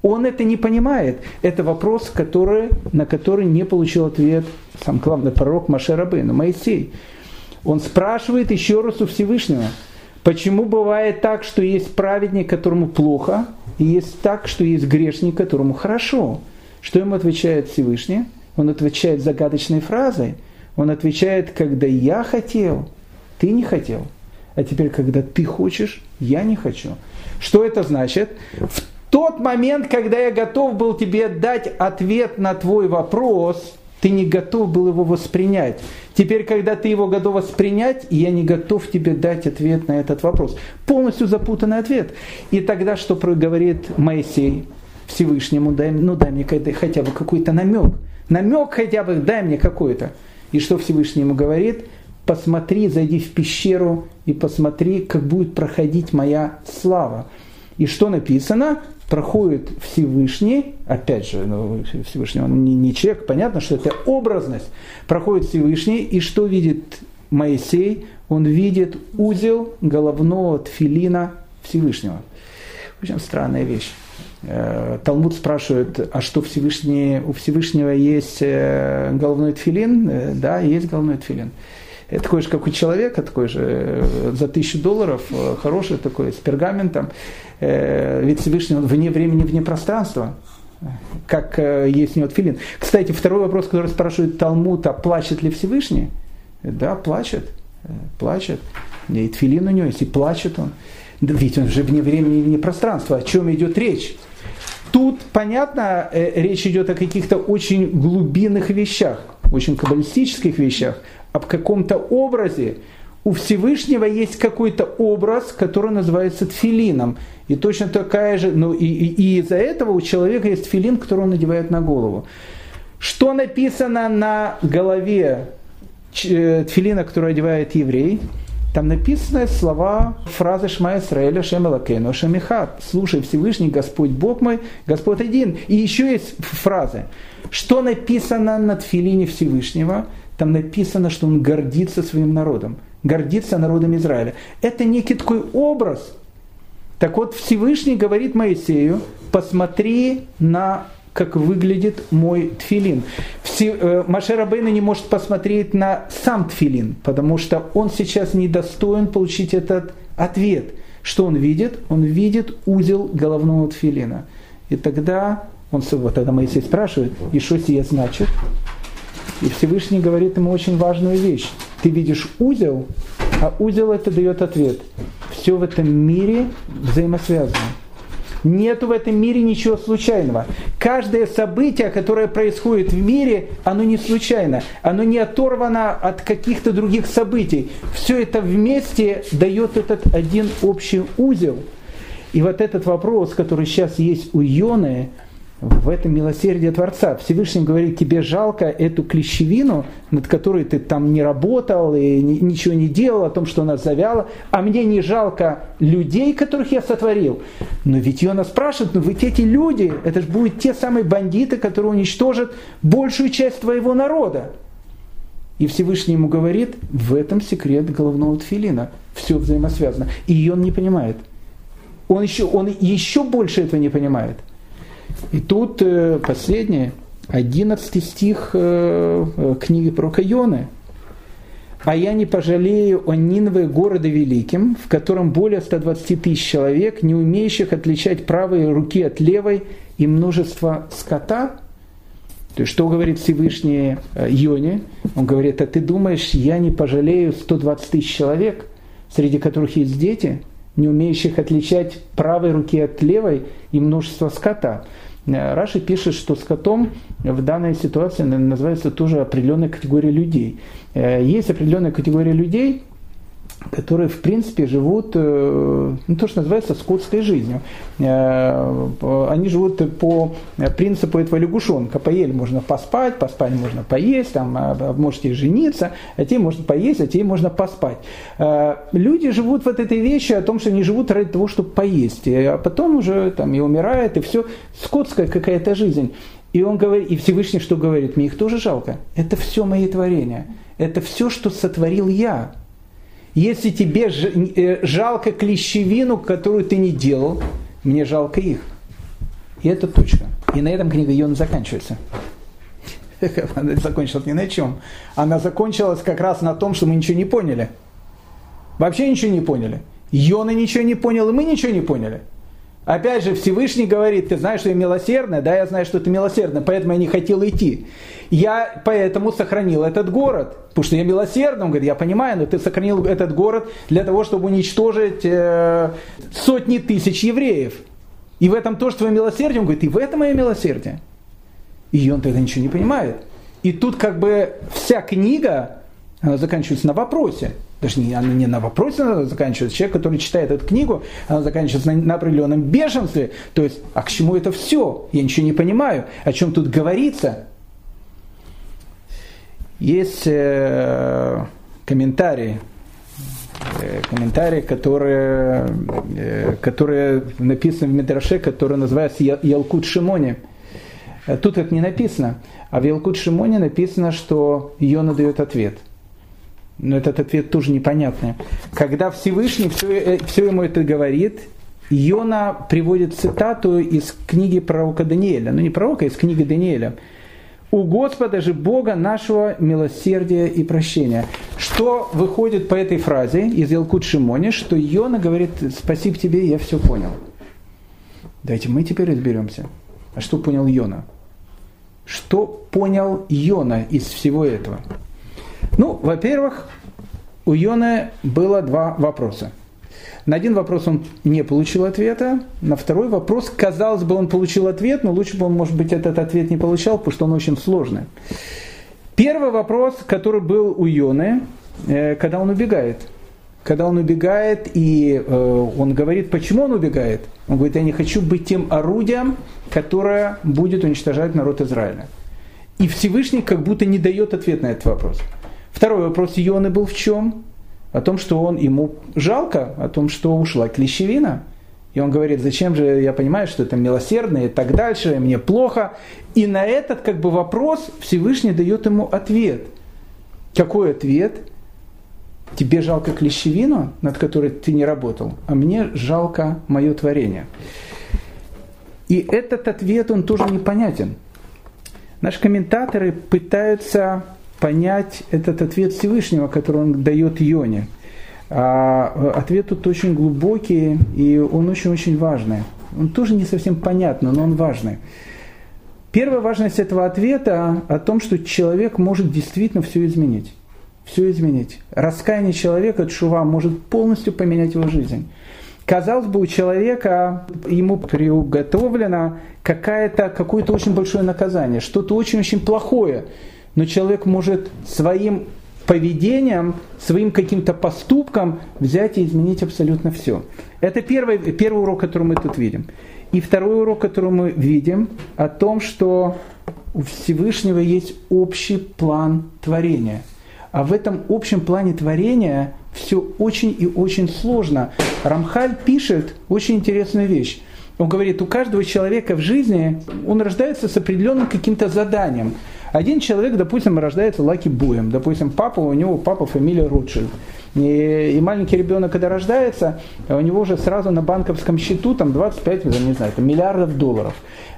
Он это не понимает. Это вопрос, который, на который не получил ответ сам главный пророк Маше Рабейну, Моисей. Он спрашивает еще раз у Всевышнего, почему бывает так, что есть праведник, которому плохо, и есть так, что есть грешник, которому хорошо. Что ему отвечает Всевышний? Он отвечает загадочной фразой. Он отвечает, когда я хотел, ты не хотел. А теперь, когда ты хочешь, я не хочу. Что это значит? В тот момент, когда я готов был тебе дать ответ на твой вопрос, ты не готов был его воспринять. Теперь, когда ты его готов воспринять, я не готов тебе дать ответ на этот вопрос. Полностью запутанный ответ. И тогда что говорит Моисей? Всевышнему, дай, ну дай мне хотя бы какой-то намек. Намек хотя бы дай мне какой-то. И что Всевышний ему говорит? посмотри, зайди в пещеру и посмотри, как будет проходить моя слава. И что написано? Проходит Всевышний, опять же, ну, Всевышний, он не, не человек, понятно, что это образность. Проходит Всевышний, и что видит Моисей? Он видит узел головного тфилина Всевышнего. Очень странная вещь. Э, Талмуд спрашивает, а что Всевышний, у Всевышнего есть э, головной тфилин? Э, да, есть головной тфилин. Это такой же, как у человека, такой же за тысячу долларов, хороший такой, с пергаментом. Ведь Всевышний он вне времени, вне пространства как есть у него тфилин. Кстати, второй вопрос, который спрашивает Талмуд, а плачет ли Всевышний? Да, плачет, плачет. И тфилин у него есть, и плачет он. Ведь он же вне времени, вне пространства. О чем идет речь? Тут, понятно, э, речь идет о каких-то очень глубинных вещах, очень каббалистических вещах, об каком-то образе. У Всевышнего есть какой-то образ, который называется тфилином. И точно такая же, ну и, и, и из-за этого у человека есть тфилин, который он надевает на голову. Что написано на голове э, тфилина, который одевает еврей? Там написаны слова, фразы Шма Исраэля Шем Элакейну Шем. Слушай, Всевышний Господь Бог мой, Господь один. И еще есть фразы. Что написано на тфилине Всевышнего? Там написано, что он гордится своим народом. Гордится народом Израиля. Это некий такой образ. Так вот, Всевышний говорит Моисею, посмотри на как выглядит мой тфилин. Все, э, Маше Рабейна не может посмотреть на сам тфилин, потому что он сейчас не достоин получить этот ответ. Что он видит? Он видит узел головного тфилина. И тогда он вот тогда Моисей спрашивает, и что сие значит? И Всевышний говорит ему очень важную вещь. Ты видишь узел, а узел это дает ответ. Все в этом мире взаимосвязано. Нету в этом мире ничего случайного. Каждое событие, которое происходит в мире, оно не случайно. Оно не оторвано от каких-то других событий. Все это вместе дает этот один общий узел. И вот этот вопрос, который сейчас есть у Йоны, в этом милосердие Творца. Всевышний говорит, тебе жалко эту клещевину, над которой ты там не работал и ничего не делал, о том, что она завяла, а мне не жалко людей, которых я сотворил. Но ведь Иона спрашивает, ну ведь эти люди, это же будут те самые бандиты, которые уничтожат большую часть твоего народа. И Всевышний ему говорит, в этом секрет головного тфилина. Все взаимосвязано. И он не понимает. Он еще, он еще больше этого не понимает – и тут э, последнее, 11 стих э, э, книги про Кайоны. «А я не пожалею о Нинве города великим, в котором более 120 тысяч человек, не умеющих отличать правые руки от левой и множество скота». То есть, что говорит Всевышний Йоне? Он говорит, а ты думаешь, я не пожалею 120 тысяч человек, среди которых есть дети, не умеющих отличать правой руки от левой и множество скота. Э, Раши пишет, что скотом в данной ситуации называется тоже определенная категория людей. Э, есть определенная категория людей, которые, в принципе, живут, э, ну, то, что называется, скотской жизнью. Э, они живут по принципу этого лягушонка. Поели можно поспать, поспать можно поесть, там, а, можете жениться, а те можно поесть, а те можно поспать. Э, люди живут вот этой вещи о том, что они живут ради того, чтобы поесть, а потом уже там и умирают, и все. Скотская какая-то жизнь. И он говорит, и Всевышний что говорит? Мне их тоже жалко. Это все мои творения. Это все, что сотворил я. Если тебе э, жалко клещевину, которую ты не делал, мне жалко их. И это точка. И на этом книга Йона заканчивается. <laughs> Она закончилась не на чем. Она закончилась как раз на том, что мы ничего не поняли. Вообще ничего не поняли. Йона ничего не понял, и мы ничего не поняли. Опять же, Всевышний говорит, ты знаешь, что я милосердный? Да, я знаю, что ты милосердный, поэтому я не хотел идти. Я поэтому сохранил этот город, потому что я милосердный. Он говорит, я понимаю, но ты сохранил этот город для того, чтобы уничтожить э, сотни тысяч евреев. И в этом тоже твое милосердие. Он говорит, и в этом мое милосердие. И он тогда ничего не понимает. И тут как бы вся книга, заканчивается на вопросе. Не, она не на вопросе она заканчивается. Человек, который читает эту книгу, она заканчивается на, на определенном бешенстве. То есть, а к чему это все? Я ничего не понимаю. О чем тут говорится? Есть э, комментарии, э, комментарии, которые, э, которые написаны в Медраше, который называется Ялкут Шимони. Тут это не написано, а в Ялкут Шимоне написано, что Йона дает ответ. Но этот ответ тоже непонятный. Когда Всевышний все, все ему это говорит, Йона приводит цитату из книги пророка Даниэля. Ну не пророка, а из книги Даниэля. «У Господа же Бога нашего милосердия и прощения». Что выходит по этой фразе из Елкут Шимони, что Йона говорит «Спасибо тебе, я все понял». Давайте мы теперь разберемся. А что понял Йона? Что понял Йона из всего этого? Ну, во-первых, у Йона было два вопроса – на один вопрос он не получил ответа, на второй вопрос, казалось бы, он получил ответ, но лучше бы он, может быть, этот ответ не получал, потому что он очень сложный. Первый вопрос, который был у Йоны, э, когда он убегает. Когда он убегает, и э, он говорит, почему он убегает? Он говорит, я не хочу быть тем орудием, которое будет уничтожать народ Израиля. И Всевышний как будто не дает ответ на этот вопрос. Второй вопрос Ионы был в чем? о том, что он, ему жалко, о том, что ушла клещевина. И он говорит, зачем же, я понимаю, что это милосердно и так дальше, и мне плохо. И на этот как бы вопрос Всевышний дает ему ответ. Какой ответ? Тебе жалко клещевину, над которой ты не работал, а мне жалко мое творение. И этот ответ, он тоже непонятен. Наши комментаторы пытаются понять этот ответ Всевышнего, который он дает Йоне. А ответ тут очень глубокий, и он очень-очень важный. Он тоже не совсем понятный, но он важный. Первая важность этого ответа о том, что человек может действительно все изменить. Все изменить. Раскаяние человека, чува, может полностью поменять его жизнь. Казалось бы, у человека ему приготовлено какое-то, какое-то очень большое наказание, что-то очень-очень плохое – но человек может своим поведением, своим каким-то поступком взять и изменить абсолютно все. Это первый, первый урок, который мы тут видим. И второй урок, который мы видим, о том, что у Всевышнего есть общий план творения. А в этом общем плане творения все очень и очень сложно. Рамхаль пишет очень интересную вещь. Он говорит, у каждого человека в жизни он рождается с определенным каким-то заданием. Один человек, допустим, рождается Лаки Буем. Допустим, папа, у него папа фамилия Ротшильд. И, и маленький ребенок, когда рождается, у него уже сразу на банковском счету там 25, не знаю, там, миллиардов долларов.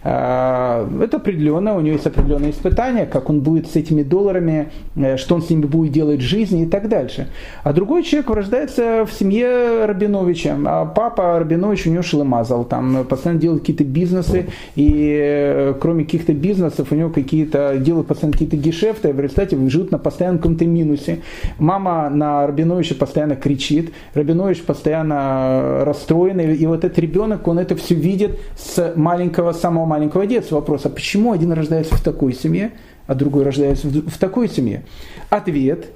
А, это определенно, у него есть определенные испытания, как он будет с этими долларами, э, что он с ними будет делать в жизни и так дальше. А другой человек рождается в семье Рабиновича, а папа Рабинович у него шлемазал, там постоянно делает какие-то бизнесы, и э, кроме каких-то бизнесов у него какие-то делают постоянно какие-то гешефты, и в результате живут на постоянном каком-то минусе. Мама на Рабиновича постоянно кричит, Рабинович постоянно расстроен, и вот этот ребенок, он это все видит с маленького самого маленького детства вопрос, а почему один рождается в такой семье, а другой рождается в такой семье? Ответ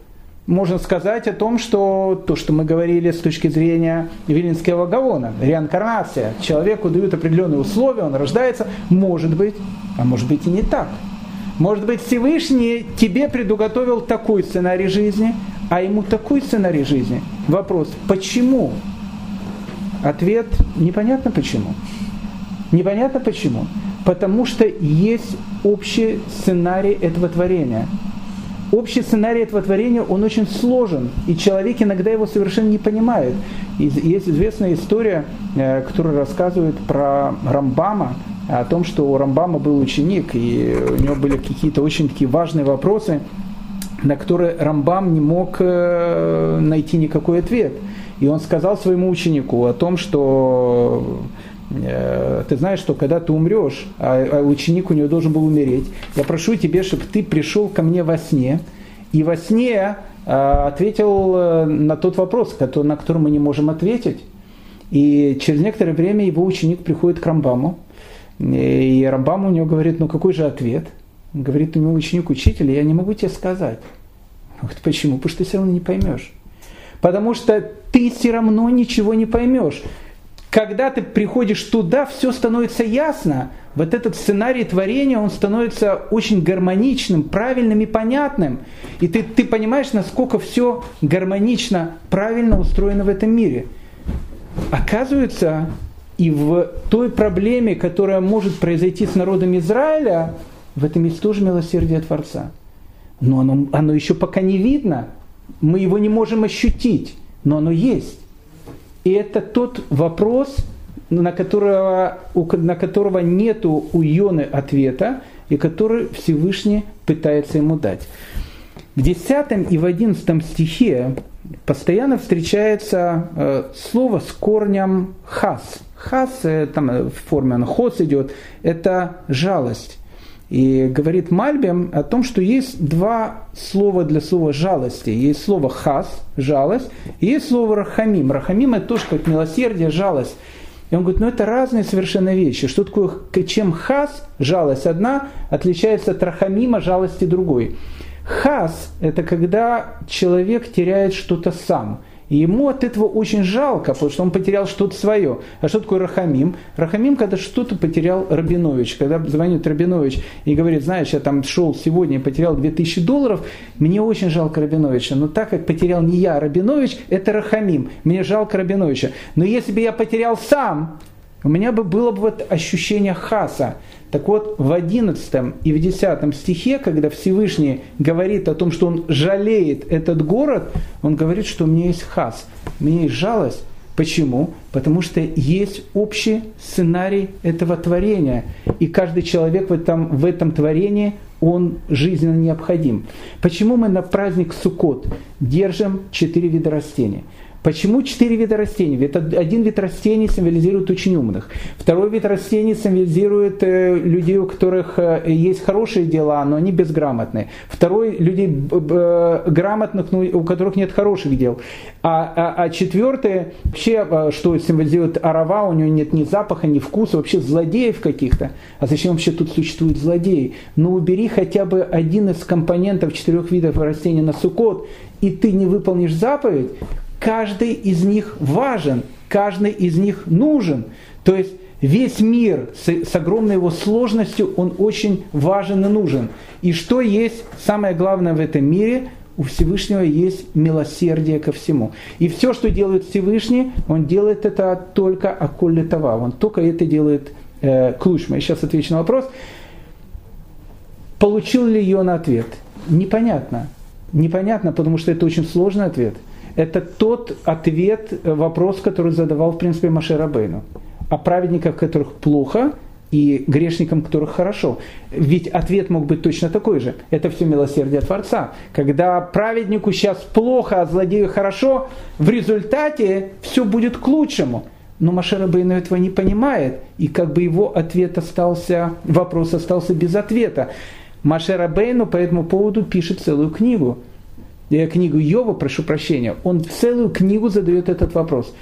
можно сказать о том, что то, что мы говорили с точки зрения Вилинского Гаона, реинкарнация, человеку дают определенные условия, он рождается, может быть, а может быть и не так. Может быть, Всевышний тебе предуготовил такой сценарий жизни, а ему такой сценарий жизни. Вопрос, почему? Ответ, непонятно почему. Непонятно почему. Потому что есть общий сценарий этого творения. Общий сценарий этого творения, он очень сложен, и человек иногда его совершенно не понимает. Есть известная история, э, которая рассказывает про Рамбама, о том, что у Рамбама был ученик, и у него были какие-то очень такие важные вопросы, на которые Рамбам не мог э, найти никакой ответ. И он сказал своему ученику о том, что ты знаешь, что когда ты умрешь, а, а ученик у него должен был умереть, я прошу тебя, чтобы ты пришел ко мне во сне, и во сне а, ответил э, на тот вопрос, на который мы не можем ответить. И через некоторое время его ученик приходит к Рамбаму, и Рамбам у него говорит, ну какой же ответ? Он говорит, у него ученик учитель, я не могу тебе сказать. Говорит, почему? Потому что ты все равно не поймешь. Потому что ты все равно ничего не поймешь когда ты приходишь туда, все становится ясно. Вот этот сценарий творения, он становится очень гармоничным, правильным и понятным. И ты, ты понимаешь, насколько все гармонично, правильно устроено в этом мире. Оказывается, и в той проблеме, которая может произойти с народом Израиля, в этом есть тоже милосердие Творца. Но оно, оно еще пока не видно. Мы его не можем ощутить, но оно есть. И это тот вопрос, на которого, на которого нету у Йоны ответа, и который Всевышний пытается ему дать. В 10 и в 11 стихе постоянно встречается э, слово с корнем хас. Хас, э, там э, в форме хос идет, это жалость. И говорит Мальбим о том, что есть два слова для слова жалости. Есть слово хас, жалость, и есть слово рахамим. Рахамим это тоже как милосердие, жалость. И он говорит, ну это разные совершенно вещи. Что такое, чем хас, жалость одна, отличается от рахамима, жалости другой. Хас – это когда человек теряет что-то сам. И ему от этого очень жалко, потому что он потерял что-то свое. А что такое Рахамим? Рахамим, когда что-то потерял Рабинович. Когда звонит Рабинович и говорит, знаешь, я там шел сегодня и потерял 2000 долларов, мне очень жалко Рабиновича. Но так как потерял не я, а Рабинович, это Рахамим. Мне жалко Рабиновича. Но если бы я потерял сам, у меня бы было бы вот ощущение хаса. Так вот, в 11 и в 10 стихе, когда Всевышний говорит о том, что он жалеет этот город, он говорит, что у меня есть хас, у меня есть жалость. Почему? Потому что есть общий сценарий этого творения. И каждый человек в этом, в этом творении, он жизненно необходим. Почему мы на праздник Суккот держим четыре вида растений? Почему четыре вида растений? Ведь один вид растений символизирует очень умных. Второй вид растений символизирует э, людей, у которых э, есть хорошие дела, но они безграмотные. Второй – людей э, грамотных, но у которых нет хороших дел. А, а, а четвертое, вообще, что символизирует арава, у него нет ни запаха, ни вкуса, вообще злодеев каких-то. А зачем вообще тут существуют злодеи? Ну убери хотя бы один из компонентов четырех видов растений на сукот, и ты не выполнишь заповедь, каждый из них важен, каждый из них нужен. То есть весь мир с, с огромной его сложностью, он очень важен и нужен. И что есть самое главное в этом мире? У Всевышнего есть милосердие ко всему. И все, что делает Всевышний, он делает это только акулли това. Он только это делает э, клушма. Я сейчас отвечу на вопрос. Получил ли ее на ответ? Непонятно. Непонятно, потому что это очень сложный ответ – это тот ответ, э, вопрос, который задавал, в принципе, Маше Рабейну. О праведниках, которых плохо, и грешникам, которых хорошо. Ведь ответ мог быть точно такой же. Это все милосердие Творца. Когда праведнику сейчас плохо, а злодею хорошо, в результате все будет к лучшему. Но Машера Бейну этого не понимает, и как бы его ответ остался, вопрос остался без ответа. Машера Бейну по этому поводу пишет целую книгу книгу Йова, прошу прощения, он целую книгу задает этот вопрос.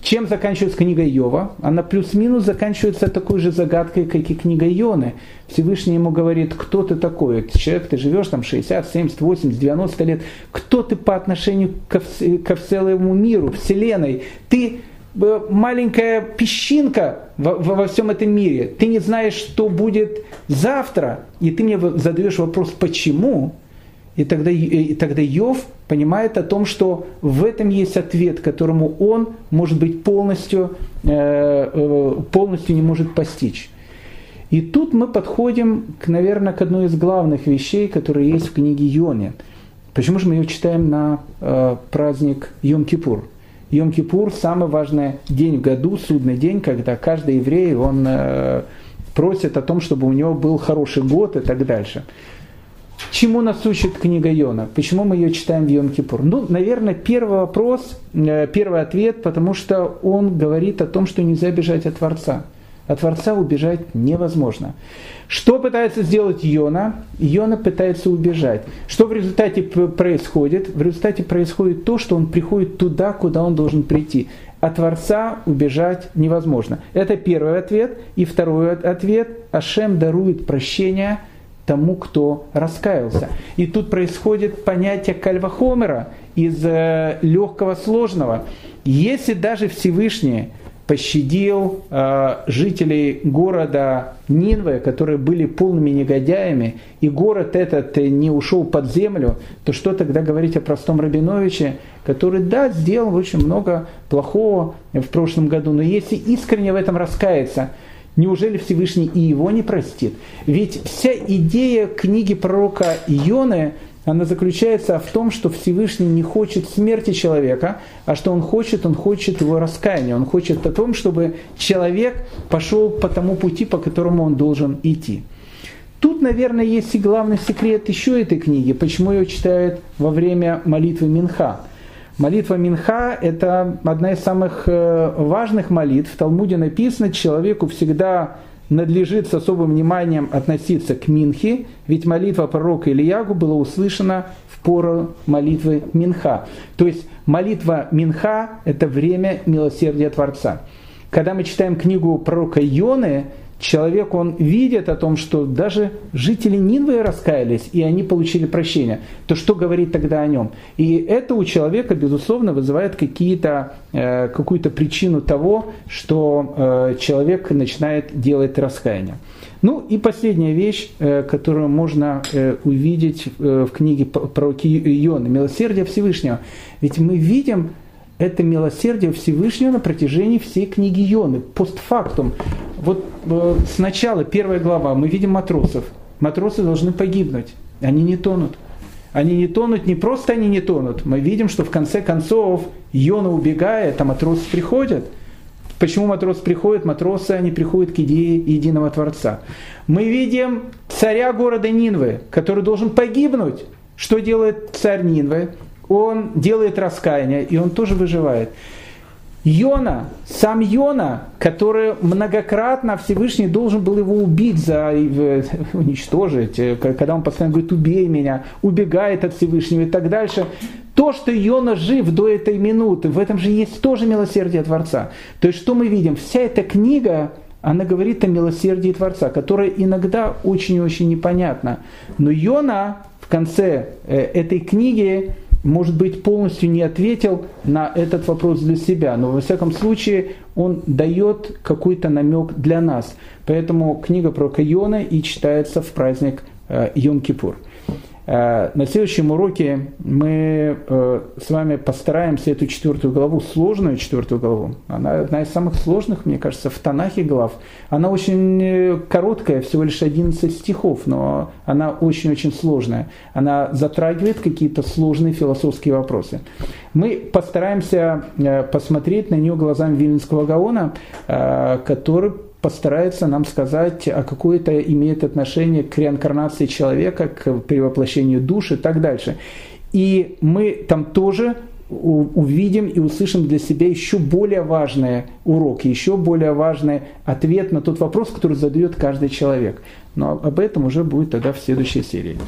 Чем заканчивается книга Йова? Она плюс-минус заканчивается такой же загадкой, как и книга Йоны. Всевышний ему говорит, кто ты такой? Человек, ты живешь там 60, 70, 80, 90 лет. Кто ты по отношению ко, ко целому миру, Вселенной? Ты маленькая песчинка во, во всем этом мире. Ты не знаешь, что будет завтра. И ты мне задаешь вопрос, почему? И тогда, и тогда Йов понимает о том, что в этом есть ответ, которому он, может быть, полностью, э, э, полностью не может постичь. И тут мы подходим, к, наверное, к одной из главных вещей, которые есть в книге Йоне. Почему же мы ее читаем на э, праздник Йом-Кипур? Йом-Кипур – самый важный день в году, судный день, когда каждый еврей, он просит о том, чтобы у него был хороший год и так дальше. Чему нас учит книга Йона? Почему мы ее читаем в Йом-Кипур? Ну, наверное, первый вопрос, э, первый ответ, потому что он говорит о том, что нельзя бежать от Творца. От Творца убежать невозможно. Что пытается сделать Йона? Йона пытается убежать. Что в результате происходит? В результате происходит то, что он приходит туда, куда он должен прийти. От Творца убежать невозможно. Это первый ответ. И второй ответ. Ашем дарует прощение – тому, кто раскаялся. И тут происходит понятие кальвахомера из э, легкого сложного. Если даже Всевышний пощадил э, жителей города Нинвы, которые были полными негодяями, и город этот не ушел под землю, то что тогда говорить о простом Рабиновиче, который, да, сделал очень много плохого в прошлом году, но если искренне в этом раскаяться, неужели Всевышний и его не простит? Ведь вся идея книги пророка Ионы – она заключается в том, что Всевышний не хочет смерти человека, а что он хочет, он хочет его раскаяния, он хочет о том, чтобы человек пошел по тому пути, по которому он должен идти. Тут, наверное, есть и главный секрет еще этой книги, почему ее читают во время молитвы Минха. Молитва Минха – это одна из самых э, важных молитв. В Талмуде написано, человеку всегда надлежит с особым вниманием относиться к Минхе, ведь молитва пророка Ильягу была услышана в пору молитвы Минха. То есть молитва Минха – это время милосердия Творца. Когда мы читаем книгу пророка Йоны, человек, он видит о том, что даже жители Нинвы раскаялись, и они получили прощение, то что говорит тогда о нем? И это у человека, безусловно, вызывает какие-то, э, какую-то причину того, что э, человек начинает делать раскаяние. Ну и последняя вещь, э, которую можно увидеть в книге про Иона, «Милосердие Всевышнего». Ведь мы видим, это милосердие Всевышнего на протяжении всей книги Йоны, постфактум. Вот э, сначала, первая глава, мы видим матросов. Матросы должны погибнуть, они не тонут. Они не тонут, не просто они не тонут. Мы видим, что в конце концов Йона убегает, а матросы приходят. Почему матросы приходят? Матросы, они приходят к идее единого Творца. Мы видим царя города Нинвы, который должен погибнуть. Что делает царь Нинвы? Он делает раскаяние, и он тоже выживает. Йона, сам Йона, который многократно Всевышний должен был его убить, за, уничтожить, когда он постоянно говорит, убей меня, убегает от Всевышнего и так дальше. То, что Йона жив до этой минуты, в этом же есть тоже милосердие Творца. То есть, что мы видим? Вся эта книга, она говорит о милосердии Творца, которое иногда очень-очень непонятно. Но Йона в конце э, этой книги может быть, полностью не ответил на этот вопрос для себя, но во всяком случае он дает какой-то намек для нас. Поэтому книга про Кайона и читается в праздник э, Йом-Кипур. Э, на следующем уроке мы э, с вами постараемся эту четвертую главу, сложную четвертую главу, она одна из самых сложных, мне кажется, в Танахе глав. Она очень э, короткая, всего лишь 11 стихов, но она очень-очень сложная. Она затрагивает какие-то сложные философские вопросы. Мы постараемся посмотреть на нее глазами Вильнинского Гаона, который постарается нам сказать, а какое это имеет отношение к реинкарнации человека, к перевоплощению души и так дальше. И мы там тоже увидим и услышим для себя еще более важный урок, еще более важный ответ на тот вопрос, который задает каждый человек. Но об этом уже будет тогда в следующей серии.